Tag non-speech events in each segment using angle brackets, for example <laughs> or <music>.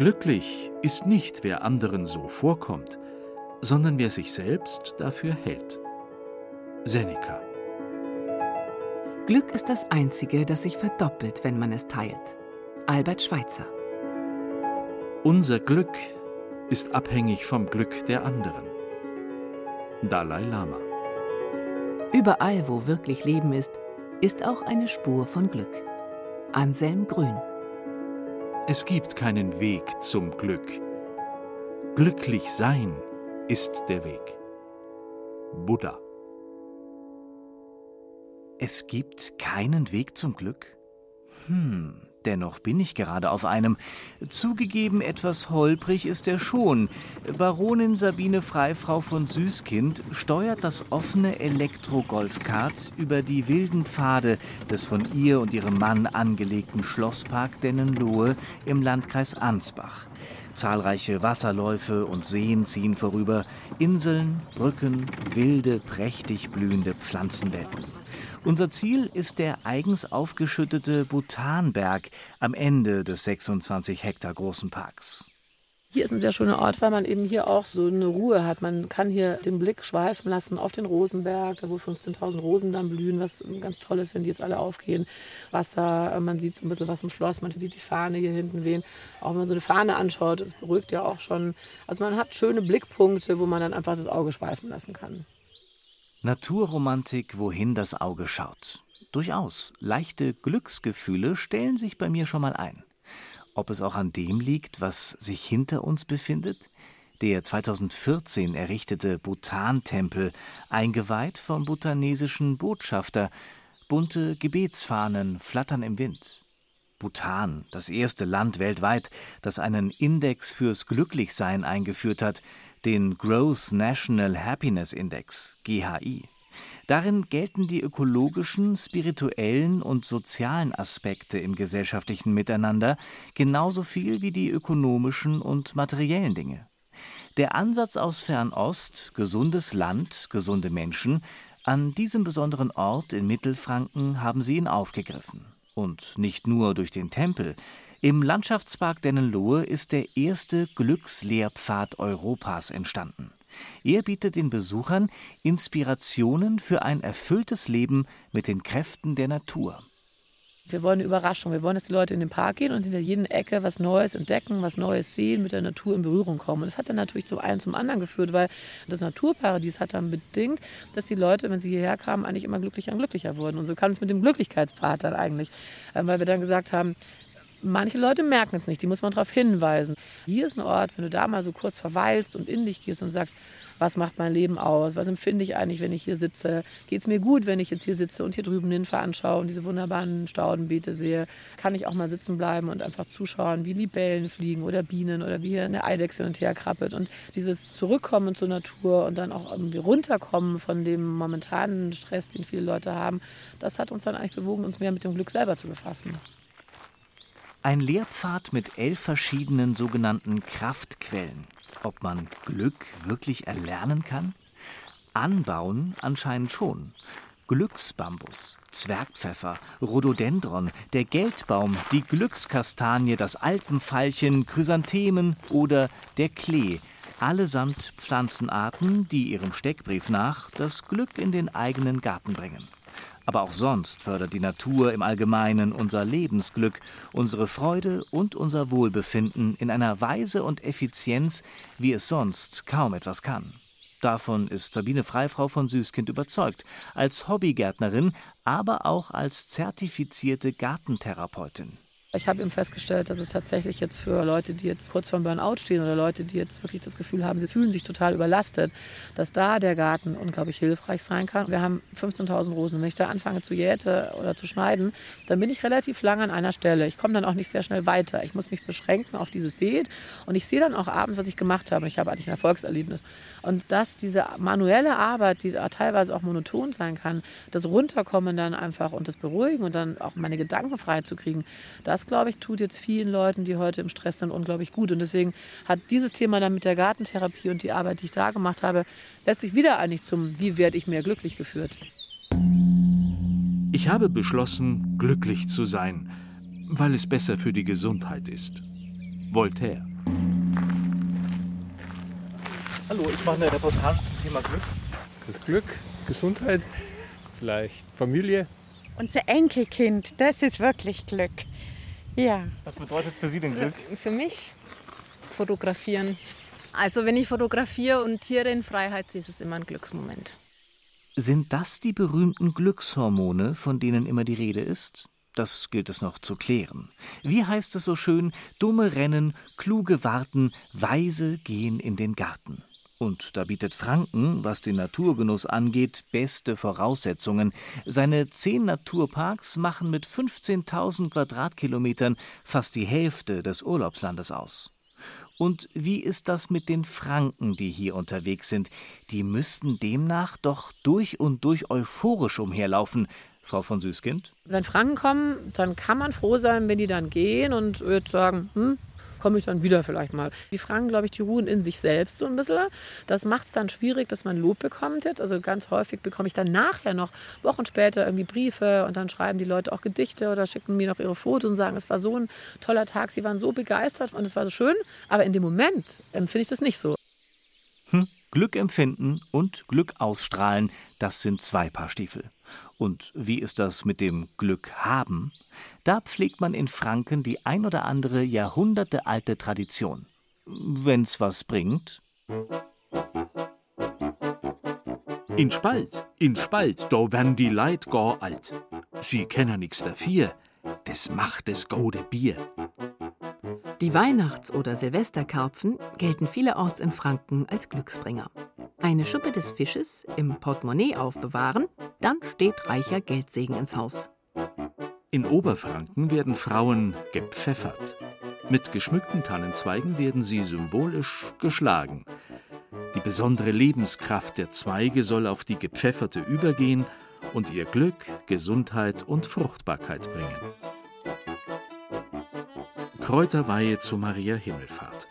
Glücklich ist nicht, wer anderen so vorkommt, sondern wer sich selbst dafür hält. Seneca. Glück ist das Einzige, das sich verdoppelt, wenn man es teilt. Albert Schweitzer. Unser Glück ist abhängig vom Glück der anderen. Dalai Lama. Überall, wo wirklich Leben ist, ist auch eine Spur von Glück. Anselm Grün. Es gibt keinen Weg zum Glück. Glücklich sein ist der Weg. Buddha. Es gibt keinen Weg zum Glück? Hm, dennoch bin ich gerade auf einem. Zugegeben, etwas holprig ist er schon. Baronin Sabine Freifrau von Süßkind steuert das offene Elektro-Golfkart über die wilden Pfade des von ihr und ihrem Mann angelegten Schlosspark Dennenlohe im Landkreis Ansbach. Zahlreiche Wasserläufe und Seen ziehen vorüber, Inseln, Brücken, wilde, prächtig blühende Pflanzenwelten. Unser Ziel ist der eigens aufgeschüttete Butanberg am Ende des 26 Hektar großen Parks. Hier ist ein sehr schöner Ort, weil man eben hier auch so eine Ruhe hat. Man kann hier den Blick schweifen lassen auf den Rosenberg, da wo 15.000 Rosen dann blühen, was ganz toll ist, wenn die jetzt alle aufgehen. Wasser, man sieht so ein bisschen was vom Schloss, man sieht die Fahne hier hinten wehen. Auch wenn man so eine Fahne anschaut, das beruhigt ja auch schon. Also man hat schöne Blickpunkte, wo man dann einfach das Auge schweifen lassen kann. Naturromantik, wohin das Auge schaut. Durchaus, leichte Glücksgefühle stellen sich bei mir schon mal ein. Ob es auch an dem liegt, was sich hinter uns befindet? Der 2014 errichtete Bhutan-Tempel, eingeweiht vom bhutanesischen Botschafter. Bunte Gebetsfahnen flattern im Wind. Bhutan, das erste Land weltweit, das einen Index fürs Glücklichsein eingeführt hat, den Gross National Happiness Index GHI. Darin gelten die ökologischen, spirituellen und sozialen Aspekte im gesellschaftlichen Miteinander genauso viel wie die ökonomischen und materiellen Dinge. Der Ansatz aus Fernost, gesundes Land, gesunde Menschen, an diesem besonderen Ort in Mittelfranken haben sie ihn aufgegriffen. Und nicht nur durch den Tempel, im Landschaftspark Dennenlohe ist der erste Glückslehrpfad Europas entstanden. Er bietet den Besuchern Inspirationen für ein erfülltes Leben mit den Kräften der Natur. Wir wollen eine Überraschung. Wir wollen, dass die Leute in den Park gehen und hinter jeder Ecke was Neues entdecken, was Neues sehen, mit der Natur in Berührung kommen. Und das hat dann natürlich zum einen zum anderen geführt, weil das Naturparadies hat dann bedingt, dass die Leute, wenn sie hierher kamen, eigentlich immer glücklicher und glücklicher wurden. Und so kam es mit dem Glücklichkeitspfad dann eigentlich, ähm, weil wir dann gesagt haben, Manche Leute merken es nicht, die muss man darauf hinweisen. Hier ist ein Ort, wenn du da mal so kurz verweilst und in dich gehst und sagst, was macht mein Leben aus? Was empfinde ich eigentlich, wenn ich hier sitze? Geht es mir gut, wenn ich jetzt hier sitze und hier drüben Nymphe anschaue und diese wunderbaren Staudenbeete sehe? Kann ich auch mal sitzen bleiben und einfach zuschauen, wie Libellen fliegen oder Bienen oder wie hier eine Eidechse hin und her krabbelt? Und dieses Zurückkommen zur Natur und dann auch irgendwie runterkommen von dem momentanen Stress, den viele Leute haben, das hat uns dann eigentlich bewogen, uns mehr mit dem Glück selber zu befassen. Ein Lehrpfad mit elf verschiedenen sogenannten Kraftquellen. Ob man Glück wirklich erlernen kann? Anbauen anscheinend schon. Glücksbambus, Zwergpfeffer, Rhododendron, der Geldbaum, die Glückskastanie, das Alpenveilchen, Chrysanthemen oder der Klee, allesamt Pflanzenarten, die ihrem Steckbrief nach das Glück in den eigenen Garten bringen. Aber auch sonst fördert die Natur im Allgemeinen unser Lebensglück, unsere Freude und unser Wohlbefinden in einer Weise und Effizienz, wie es sonst kaum etwas kann. Davon ist Sabine Freifrau von Süßkind überzeugt, als Hobbygärtnerin, aber auch als zertifizierte Gartentherapeutin. Ich habe eben festgestellt, dass es tatsächlich jetzt für Leute, die jetzt kurz vor dem Burnout stehen oder Leute, die jetzt wirklich das Gefühl haben, sie fühlen sich total überlastet, dass da der Garten unglaublich hilfreich sein kann. Wir haben 15.000 Rosen. Wenn ich da anfange zu jäte oder zu schneiden, dann bin ich relativ lange an einer Stelle. Ich komme dann auch nicht sehr schnell weiter. Ich muss mich beschränken auf dieses Beet und ich sehe dann auch abends, was ich gemacht habe. Ich habe eigentlich ein Erfolgserlebnis. Und dass diese manuelle Arbeit, die teilweise auch monoton sein kann, das Runterkommen dann einfach und das Beruhigen und dann auch meine Gedanken frei zu kriegen, das das, glaube ich, tut jetzt vielen Leuten, die heute im Stress sind, unglaublich gut. Und deswegen hat dieses Thema dann mit der Gartentherapie und die Arbeit, die ich da gemacht habe, letztlich wieder eigentlich zum Wie werde ich mehr glücklich geführt. Ich habe beschlossen, glücklich zu sein, weil es besser für die Gesundheit ist. Voltaire Hallo, ich mache eine Reportage zum Thema Glück. Das Glück, Gesundheit, <laughs> vielleicht Familie. Unser Enkelkind, das ist wirklich Glück. Ja. Was bedeutet für Sie denn Glück? Für mich fotografieren. Also wenn ich fotografiere und Tiere in Freiheit sehe, ist es immer ein Glücksmoment. Sind das die berühmten Glückshormone, von denen immer die Rede ist? Das gilt es noch zu klären. Wie heißt es so schön, dumme rennen, kluge warten, weise gehen in den Garten. Und da bietet Franken, was den Naturgenuss angeht, beste Voraussetzungen. Seine zehn Naturparks machen mit 15.000 Quadratkilometern fast die Hälfte des Urlaubslandes aus. Und wie ist das mit den Franken, die hier unterwegs sind? Die müssten demnach doch durch und durch euphorisch umherlaufen, Frau von Süßkind. Wenn Franken kommen, dann kann man froh sein, wenn die dann gehen und sagen, hm, komme ich dann wieder vielleicht mal. Die Fragen, glaube ich, die ruhen in sich selbst so ein bisschen. Das macht es dann schwierig, dass man Lob bekommt jetzt. Also ganz häufig bekomme ich dann nachher noch, Wochen später, irgendwie Briefe und dann schreiben die Leute auch Gedichte oder schicken mir noch ihre Fotos und sagen, es war so ein toller Tag, sie waren so begeistert und es war so schön. Aber in dem Moment empfinde ich das nicht so. Hm. Glück empfinden und Glück ausstrahlen, das sind zwei Paar Stiefel. Und wie ist das mit dem Glück haben? Da pflegt man in Franken die ein oder andere jahrhundertealte Tradition. Wenn's was bringt. In Spalt, in Spalt, da werden die Leid gar alt. Sie kennen nix dafür, das macht das gode Bier. Die Weihnachts- oder Silvesterkarpfen gelten vielerorts in Franken als Glücksbringer. Eine Schuppe des Fisches im Portemonnaie aufbewahren, dann steht reicher Geldsegen ins Haus. In Oberfranken werden Frauen gepfeffert. Mit geschmückten Tannenzweigen werden sie symbolisch geschlagen. Die besondere Lebenskraft der Zweige soll auf die Gepfefferte übergehen und ihr Glück, Gesundheit und Fruchtbarkeit bringen. Kräuterweihe zu Maria Himmelfahrt.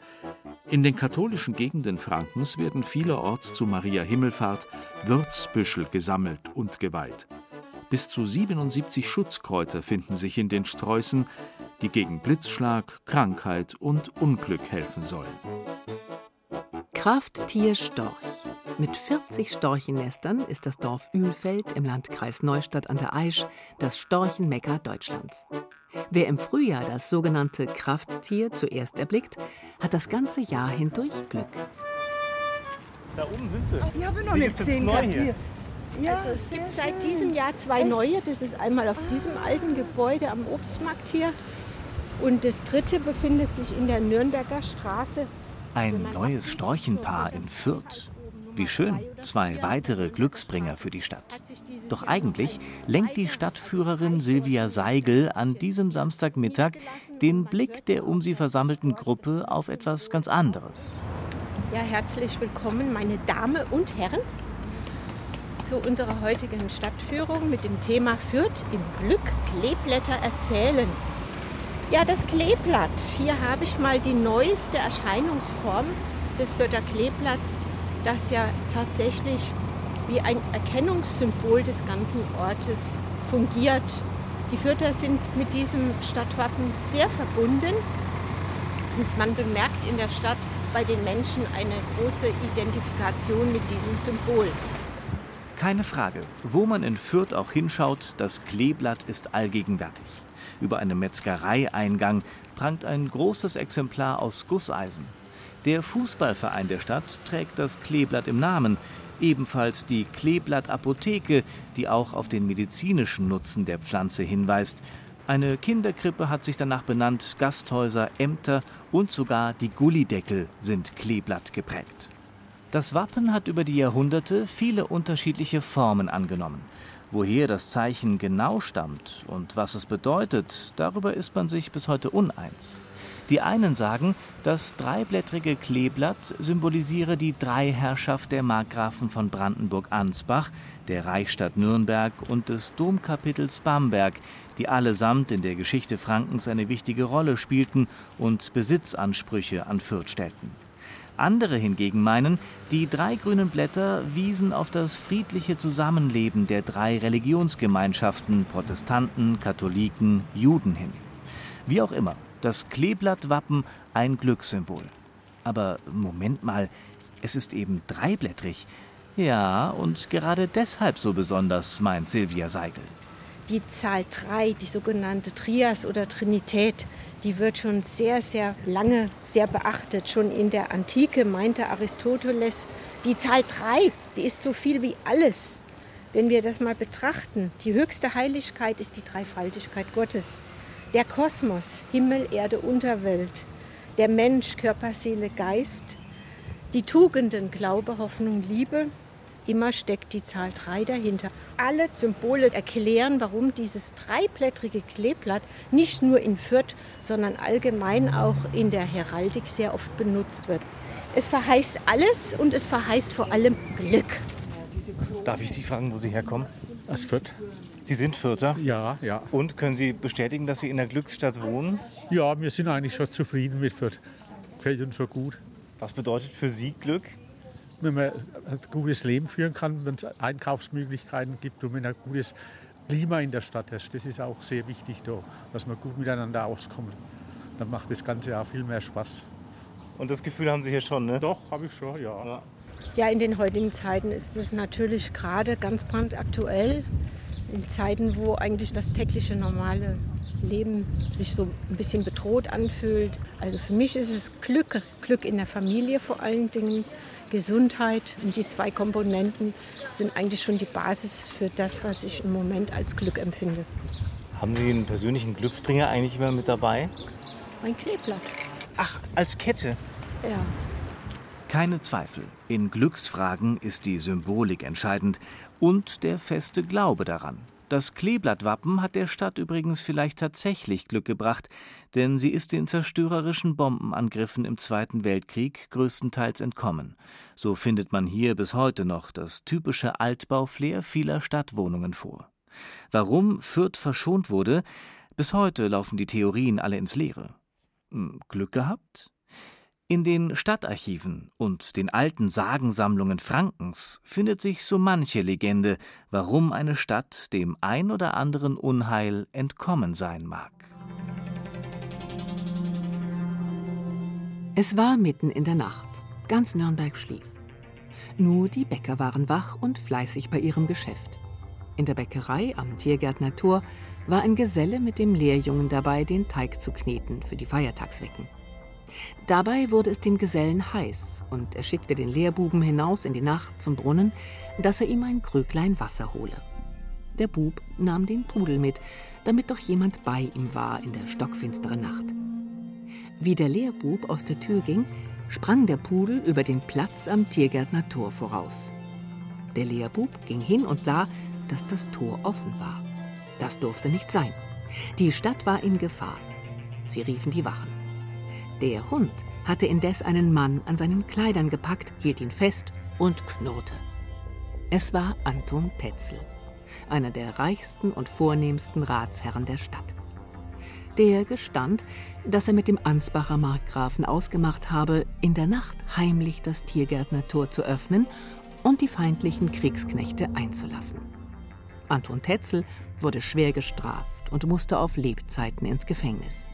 In den katholischen Gegenden Frankens werden vielerorts zu Maria Himmelfahrt Würzbüschel gesammelt und geweiht. Bis zu 77 Schutzkräuter finden sich in den Sträußen, die gegen Blitzschlag, Krankheit und Unglück helfen sollen. Krafttier Storch. Mit 40 Storchennestern ist das Dorf Ühlfeld im Landkreis Neustadt an der Aisch das Storchenmekka Deutschlands. Wer im Frühjahr das sogenannte Krafttier zuerst erblickt, hat das ganze Jahr hindurch Glück. Da oben sind sie. Die haben wir noch nicht gesehen neu hier. hier. Ja, Also es gibt seit diesem Jahr zwei neue. Das ist einmal auf diesem alten Gebäude am Obstmarkt hier. Und das dritte befindet sich in der Nürnberger Straße. Ein neues Storchenpaar in Fürth. Wie schön, zwei weitere Glücksbringer für die Stadt. Doch eigentlich lenkt die Stadtführerin Silvia Seigel an diesem Samstagmittag den Blick der um sie versammelten Gruppe auf etwas ganz anderes. Ja, herzlich willkommen, meine Damen und Herren, zu unserer heutigen Stadtführung mit dem Thema Fürth im Glück Kleeblätter erzählen. Ja, das Kleeblatt. Hier habe ich mal die neueste Erscheinungsform des Fürther Kleeblatts, das ja tatsächlich wie ein Erkennungssymbol des ganzen Ortes fungiert. Die Fürther sind mit diesem Stadtwappen sehr verbunden. Und man bemerkt in der Stadt bei den Menschen eine große Identifikation mit diesem Symbol. Keine Frage, wo man in Fürth auch hinschaut, das Kleeblatt ist allgegenwärtig. Über einem Metzgereieingang prangt ein großes Exemplar aus Gusseisen. Der Fußballverein der Stadt trägt das Kleeblatt im Namen, ebenfalls die Kleeblatt-Apotheke, die auch auf den medizinischen Nutzen der Pflanze hinweist. Eine Kinderkrippe hat sich danach benannt, Gasthäuser, Ämter und sogar die Gullideckel sind Kleeblatt geprägt. Das Wappen hat über die Jahrhunderte viele unterschiedliche Formen angenommen. Woher das Zeichen genau stammt und was es bedeutet, darüber ist man sich bis heute uneins. Die einen sagen, das dreiblättrige Kleeblatt symbolisiere die Dreiherrschaft der Markgrafen von Brandenburg-Ansbach, der Reichsstadt Nürnberg und des Domkapitels Bamberg, die allesamt in der Geschichte Frankens eine wichtige Rolle spielten und Besitzansprüche an Fürth stellten. Andere hingegen meinen, die drei grünen Blätter wiesen auf das friedliche Zusammenleben der drei Religionsgemeinschaften Protestanten, Katholiken, Juden hin. Wie auch immer, das Kleeblattwappen ein Glückssymbol. Aber Moment mal, Es ist eben dreiblättrig. Ja, und gerade deshalb so besonders, meint Silvia Seigel. Die Zahl 3, die sogenannte Trias oder Trinität, die wird schon sehr, sehr lange sehr beachtet. Schon in der Antike meinte Aristoteles, die Zahl 3, die ist so viel wie alles. Wenn wir das mal betrachten, die höchste Heiligkeit ist die Dreifaltigkeit Gottes. Der Kosmos, Himmel, Erde, Unterwelt, der Mensch, Körper, Seele, Geist, die Tugenden, Glaube, Hoffnung, Liebe, immer steckt die Zahl 3 dahinter. Alle Symbole erklären, warum dieses dreiblättrige Kleeblatt nicht nur in Fürth, sondern allgemein auch in der Heraldik sehr oft benutzt wird. Es verheißt alles und es verheißt vor allem Glück. Darf ich Sie fragen, wo Sie herkommen? Aus Fürth? Sie sind Fürther? Ja, ja. Und können Sie bestätigen, dass Sie in der Glücksstadt wohnen? Ja, wir sind eigentlich schon zufrieden mit Fürth. Gefällt uns schon gut. Was bedeutet für Sie Glück? Wenn man ein gutes Leben führen kann, wenn es Einkaufsmöglichkeiten gibt und wenn ein gutes Klima in der Stadt ist. Das ist auch sehr wichtig, da, dass man gut miteinander auskommt. Dann macht das Ganze auch viel mehr Spaß. Und das Gefühl haben Sie hier schon, ne? Doch, habe ich schon, ja. ja. Ja, in den heutigen Zeiten ist es natürlich gerade ganz brandaktuell. In Zeiten, wo eigentlich das tägliche normale Leben sich so ein bisschen bedroht anfühlt. Also für mich ist es Glück, Glück in der Familie vor allen Dingen, Gesundheit und die zwei Komponenten sind eigentlich schon die Basis für das, was ich im Moment als Glück empfinde. Haben Sie einen persönlichen Glücksbringer eigentlich immer mit dabei? Mein Kleeblatt. Ach, als Kette? Ja. Keine Zweifel, in Glücksfragen ist die Symbolik entscheidend und der feste Glaube daran. Das Kleeblattwappen hat der Stadt übrigens vielleicht tatsächlich Glück gebracht, denn sie ist den zerstörerischen Bombenangriffen im Zweiten Weltkrieg größtenteils entkommen. So findet man hier bis heute noch das typische Altbauflair vieler Stadtwohnungen vor. Warum Fürth verschont wurde, bis heute laufen die Theorien alle ins Leere. Hm, Glück gehabt? In den Stadtarchiven und den alten Sagensammlungen Frankens findet sich so manche Legende, warum eine Stadt dem ein oder anderen Unheil entkommen sein mag. Es war mitten in der Nacht. Ganz Nürnberg schlief. Nur die Bäcker waren wach und fleißig bei ihrem Geschäft. In der Bäckerei am Tiergärtner Tor war ein Geselle mit dem Lehrjungen dabei, den Teig zu kneten für die Feiertagswecken. Dabei wurde es dem Gesellen heiß und er schickte den Lehrbuben hinaus in die Nacht zum Brunnen, dass er ihm ein Krüglein Wasser hole. Der Bub nahm den Pudel mit, damit doch jemand bei ihm war in der stockfinsteren Nacht. Wie der Lehrbub aus der Tür ging, sprang der Pudel über den Platz am Tiergärtner Tor voraus. Der Lehrbub ging hin und sah, dass das Tor offen war. Das durfte nicht sein. Die Stadt war in Gefahr. Sie riefen die Wachen. Der Hund hatte indes einen Mann an seinen Kleidern gepackt, hielt ihn fest und knurrte. Es war Anton Tetzel, einer der reichsten und vornehmsten Ratsherren der Stadt. Der gestand, dass er mit dem Ansbacher Markgrafen ausgemacht habe, in der Nacht heimlich das Tiergärtnertor zu öffnen und die feindlichen Kriegsknechte einzulassen. Anton Tetzel wurde schwer gestraft und musste auf Lebzeiten ins Gefängnis.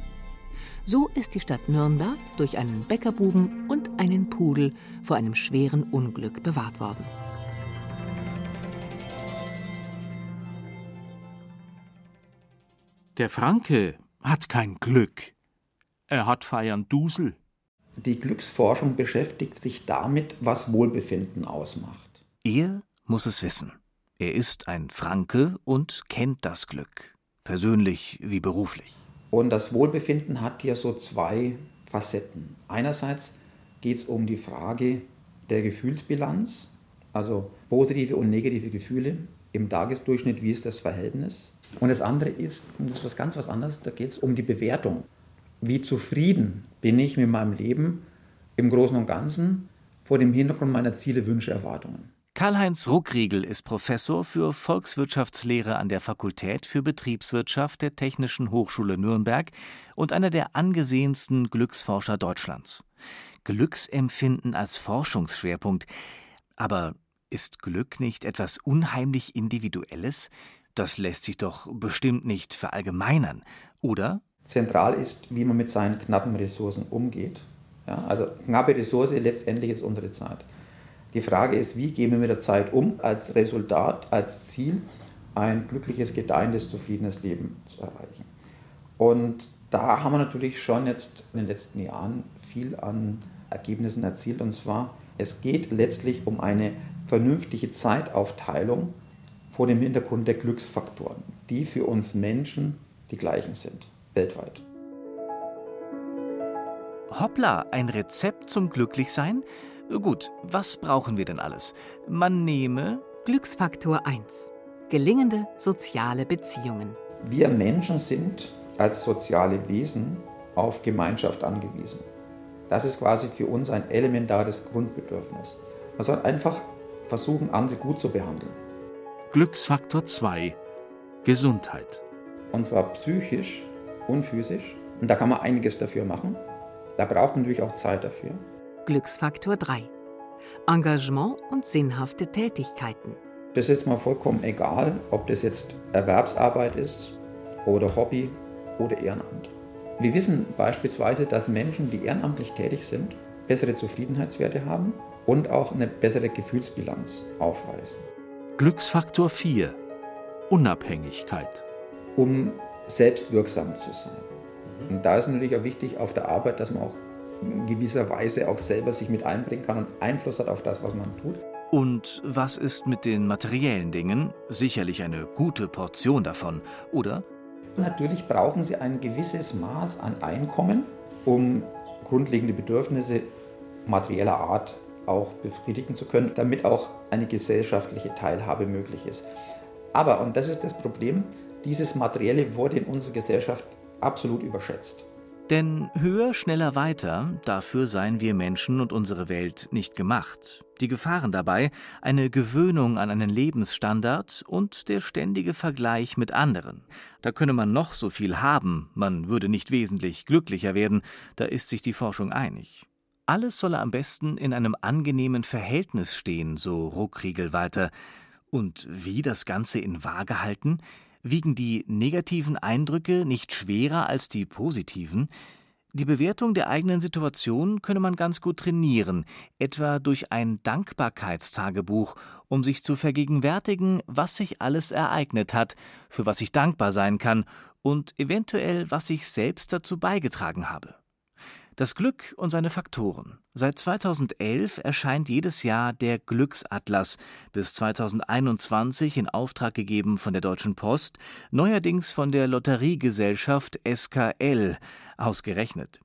So ist die Stadt Nürnberg durch einen Bäckerbuben und einen Pudel vor einem schweren Unglück bewahrt worden. Der Franke hat kein Glück. Er hat Feiern Dusel. Die Glücksforschung beschäftigt sich damit, was Wohlbefinden ausmacht. Er muss es wissen. Er ist ein Franke und kennt das Glück, persönlich wie beruflich. Und das Wohlbefinden hat hier so zwei Facetten. Einerseits geht es um die Frage der Gefühlsbilanz, also positive und negative Gefühle im Tagesdurchschnitt, wie ist das Verhältnis. Und das andere ist, und das ist was ganz was anderes, da geht es um die Bewertung. Wie zufrieden bin ich mit meinem Leben im Großen und Ganzen vor dem Hintergrund meiner Ziele, Wünsche, Erwartungen. Karl-Heinz Ruckriegel ist Professor für Volkswirtschaftslehre an der Fakultät für Betriebswirtschaft der Technischen Hochschule Nürnberg und einer der angesehensten Glücksforscher Deutschlands. Glücksempfinden als Forschungsschwerpunkt. Aber ist Glück nicht etwas unheimlich Individuelles? Das lässt sich doch bestimmt nicht verallgemeinern, oder? Zentral ist, wie man mit seinen knappen Ressourcen umgeht. Ja, also knappe Ressource, letztendlich ist unsere Zeit. Die Frage ist, wie gehen wir mit der Zeit um, als Resultat, als Ziel, ein glückliches, gedeihendes, zufriedenes Leben zu erreichen. Und da haben wir natürlich schon jetzt in den letzten Jahren viel an Ergebnissen erzielt. Und zwar, es geht letztlich um eine vernünftige Zeitaufteilung vor dem Hintergrund der Glücksfaktoren, die für uns Menschen die gleichen sind, weltweit. Hoppla, ein Rezept zum Glücklichsein? Gut, was brauchen wir denn alles? Man nehme Glücksfaktor 1. Gelingende soziale Beziehungen. Wir Menschen sind als soziale Wesen auf Gemeinschaft angewiesen. Das ist quasi für uns ein elementares Grundbedürfnis. Man soll einfach versuchen, andere gut zu behandeln. Glücksfaktor 2. Gesundheit. Und zwar psychisch und physisch. Und da kann man einiges dafür machen. Da braucht man natürlich auch Zeit dafür. Glücksfaktor 3. Engagement und sinnhafte Tätigkeiten. Das ist jetzt mal vollkommen egal, ob das jetzt Erwerbsarbeit ist oder Hobby oder Ehrenamt. Wir wissen beispielsweise, dass Menschen, die ehrenamtlich tätig sind, bessere Zufriedenheitswerte haben und auch eine bessere Gefühlsbilanz aufweisen. Glücksfaktor 4. Unabhängigkeit. Um selbstwirksam zu sein. Und da ist natürlich auch wichtig auf der Arbeit, dass man auch in gewisser Weise auch selber sich mit einbringen kann und Einfluss hat auf das, was man tut. Und was ist mit den materiellen Dingen? Sicherlich eine gute Portion davon, oder? Natürlich brauchen sie ein gewisses Maß an Einkommen, um grundlegende Bedürfnisse materieller Art auch befriedigen zu können, damit auch eine gesellschaftliche Teilhabe möglich ist. Aber, und das ist das Problem, dieses Materielle wurde in unserer Gesellschaft absolut überschätzt. Denn höher, schneller, weiter, dafür seien wir Menschen und unsere Welt nicht gemacht. Die Gefahren dabei, eine Gewöhnung an einen Lebensstandard und der ständige Vergleich mit anderen. Da könne man noch so viel haben, man würde nicht wesentlich glücklicher werden, da ist sich die Forschung einig. Alles solle am besten in einem angenehmen Verhältnis stehen, so Ruckriegel weiter. Und wie das Ganze in Waage halten? Wiegen die negativen Eindrücke nicht schwerer als die positiven? Die Bewertung der eigenen Situation könne man ganz gut trainieren, etwa durch ein Dankbarkeitstagebuch, um sich zu vergegenwärtigen, was sich alles ereignet hat, für was ich dankbar sein kann und eventuell, was ich selbst dazu beigetragen habe. Das Glück und seine Faktoren. Seit 2011 erscheint jedes Jahr der Glücksatlas, bis 2021 in Auftrag gegeben von der Deutschen Post, neuerdings von der Lotteriegesellschaft SKL ausgerechnet.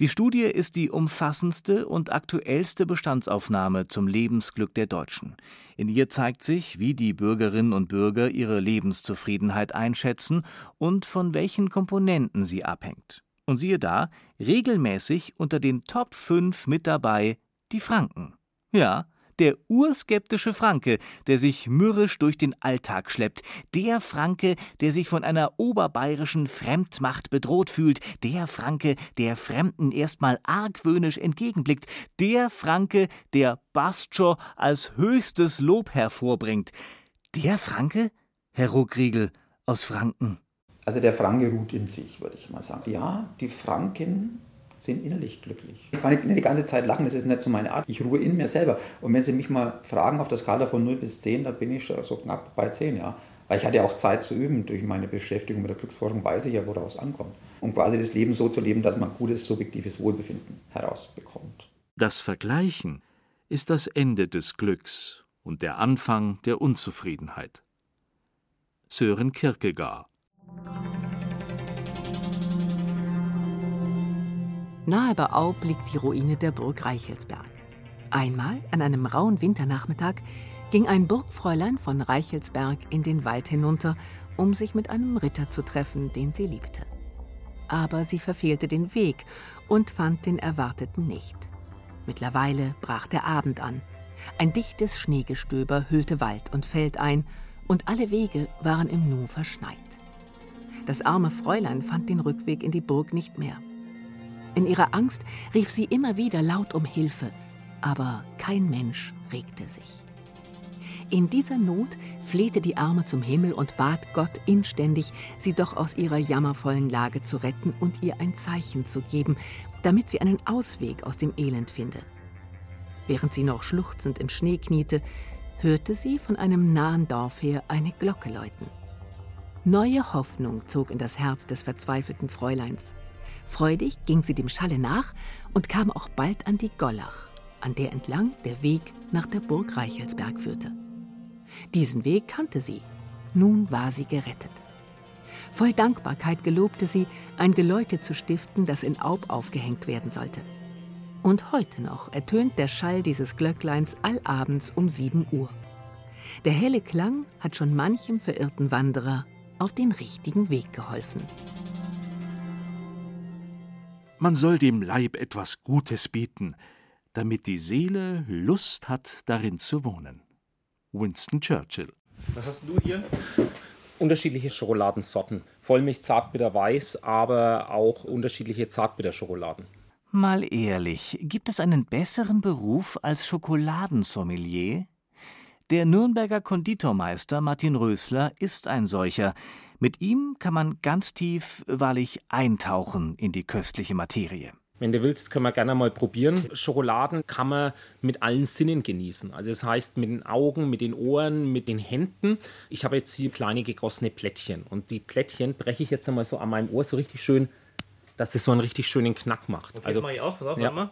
Die Studie ist die umfassendste und aktuellste Bestandsaufnahme zum Lebensglück der Deutschen. In ihr zeigt sich, wie die Bürgerinnen und Bürger ihre Lebenszufriedenheit einschätzen und von welchen Komponenten sie abhängt. Und siehe da, regelmäßig unter den Top 5 mit dabei die Franken. Ja, der urskeptische Franke, der sich mürrisch durch den Alltag schleppt, der Franke, der sich von einer oberbayerischen Fremdmacht bedroht fühlt, der Franke, der Fremden erstmal argwöhnisch entgegenblickt, der Franke, der Bastjo als höchstes Lob hervorbringt. Der Franke, Herr Ruckriegel aus Franken. Also der Franke ruht in sich, würde ich mal sagen. Ja, die Franken sind innerlich glücklich. Ich kann nicht die ganze Zeit lachen, das ist nicht so meine Art. Ich ruhe in mir selber. Und wenn Sie mich mal fragen auf der Skala von 0 bis 10, da bin ich so knapp bei 10, ja. Weil ich hatte ja auch Zeit zu üben. Durch meine Beschäftigung mit der Glücksforschung weiß ich ja, woraus ankommt. Um quasi das Leben so zu leben, dass man gutes subjektives Wohlbefinden herausbekommt. Das Vergleichen ist das Ende des Glücks und der Anfang der Unzufriedenheit. Sören Kierkegaard Nahe bei Aub liegt die Ruine der Burg Reichelsberg. Einmal, an einem rauen Winternachmittag, ging ein Burgfräulein von Reichelsberg in den Wald hinunter, um sich mit einem Ritter zu treffen, den sie liebte. Aber sie verfehlte den Weg und fand den Erwarteten nicht. Mittlerweile brach der Abend an. Ein dichtes Schneegestöber hüllte Wald und Feld ein, und alle Wege waren im Nu verschneit. Das arme Fräulein fand den Rückweg in die Burg nicht mehr. In ihrer Angst rief sie immer wieder laut um Hilfe, aber kein Mensch regte sich. In dieser Not flehte die Arme zum Himmel und bat Gott inständig, sie doch aus ihrer jammervollen Lage zu retten und ihr ein Zeichen zu geben, damit sie einen Ausweg aus dem Elend finde. Während sie noch schluchzend im Schnee kniete, hörte sie von einem nahen Dorf her eine Glocke läuten. Neue Hoffnung zog in das Herz des verzweifelten Fräuleins. Freudig ging sie dem Schalle nach und kam auch bald an die Gollach, an der entlang der Weg nach der Burg Reichelsberg führte. Diesen Weg kannte sie. Nun war sie gerettet. Voll Dankbarkeit gelobte sie, ein Geläute zu stiften, das in Aub aufgehängt werden sollte. Und heute noch ertönt der Schall dieses Glöckleins allabends um 7 Uhr. Der helle Klang hat schon manchem verirrten Wanderer auf den richtigen Weg geholfen. Man soll dem Leib etwas Gutes bieten, damit die Seele Lust hat, darin zu wohnen. Winston Churchill. Was hast du hier? Unterschiedliche Schokoladensorten. Vollmilch, Zartbitter, Weiß, aber auch unterschiedliche Zartbitterschokoladen. Mal ehrlich, gibt es einen besseren Beruf als Schokoladensommelier? Der Nürnberger Konditormeister Martin Rösler ist ein solcher. Mit ihm kann man ganz tief, wahrlich, eintauchen in die köstliche Materie. Wenn du willst, können wir gerne mal probieren. Schokoladen kann man mit allen Sinnen genießen. Also das heißt mit den Augen, mit den Ohren, mit den Händen. Ich habe jetzt hier kleine gegossene Plättchen und die Plättchen breche ich jetzt einmal so an meinem Ohr so richtig schön dass das so einen richtig schönen Knack macht. Okay, also, das mache ich auch. Pass auf, ja. mal.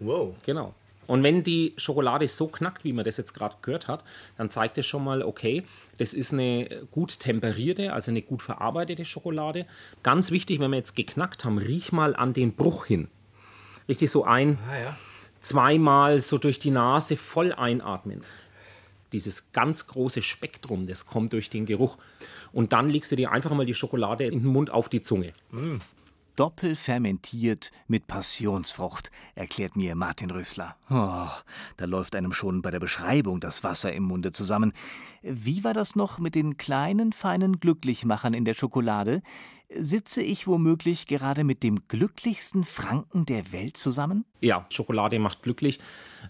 Wow. Genau. Und wenn die Schokolade so knackt, wie man das jetzt gerade gehört hat, dann zeigt es schon mal, okay, das ist eine gut temperierte, also eine gut verarbeitete Schokolade. Ganz wichtig, wenn wir jetzt geknackt haben, riech mal an den Bruch hin. Richtig so ein, ah, ja. zweimal so durch die Nase voll einatmen. Dieses ganz große Spektrum, das kommt durch den Geruch. Und dann legst du dir einfach mal die Schokolade in den Mund auf die Zunge. Mm. Doppelfermentiert mit Passionsfrucht, erklärt mir Martin Rösler. Oh, da läuft einem schon bei der Beschreibung das Wasser im Munde zusammen. Wie war das noch mit den kleinen, feinen Glücklichmachern in der Schokolade? Sitze ich womöglich gerade mit dem glücklichsten Franken der Welt zusammen? Ja, Schokolade macht glücklich,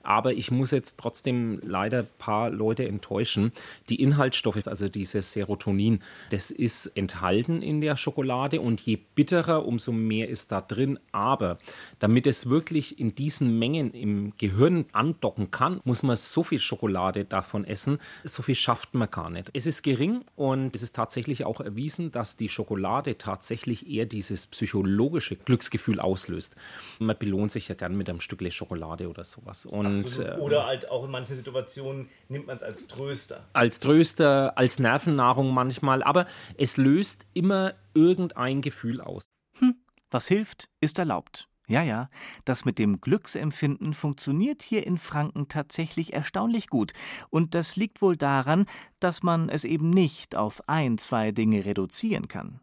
aber ich muss jetzt trotzdem leider ein paar Leute enttäuschen. Die Inhaltsstoffe, also dieses Serotonin, das ist enthalten in der Schokolade und je bitterer, umso mehr ist da drin. Aber damit es wirklich in diesen Mengen im Gehirn andocken kann, muss man so viel Schokolade davon essen. So viel schafft man gar nicht. Es ist gering und es ist tatsächlich auch erwiesen, dass die Schokolade tatsächlich eher dieses psychologische Glücksgefühl auslöst. Man belohnt sich ja gern mit einem Stück Schokolade oder sowas. Und, äh, oder halt auch in manchen Situationen nimmt man es als Tröster. Als Tröster, als Nervennahrung manchmal, aber es löst immer irgendein Gefühl aus. Hm, was hilft, ist erlaubt. Ja, ja, das mit dem Glücksempfinden funktioniert hier in Franken tatsächlich erstaunlich gut. Und das liegt wohl daran, dass man es eben nicht auf ein, zwei Dinge reduzieren kann.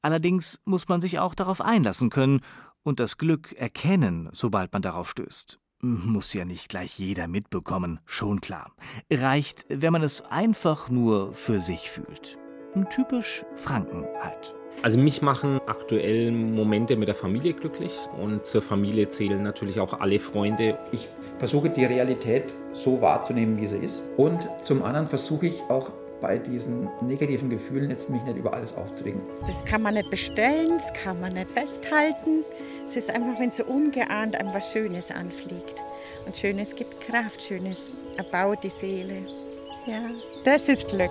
Allerdings muss man sich auch darauf einlassen können und das Glück erkennen, sobald man darauf stößt. Muss ja nicht gleich jeder mitbekommen, schon klar. Reicht, wenn man es einfach nur für sich fühlt. Typisch Franken halt. Also mich machen aktuell Momente mit der Familie glücklich und zur Familie zählen natürlich auch alle Freunde. Ich versuche die Realität so wahrzunehmen, wie sie ist und zum anderen versuche ich auch bei diesen negativen Gefühlen jetzt mich nicht über alles aufzuregen. Das kann man nicht bestellen, das kann man nicht festhalten. Es ist einfach, wenn so ungeahnt einem was Schönes anfliegt. Und Schönes gibt Kraft, Schönes erbaut die Seele. Ja, das ist Glück.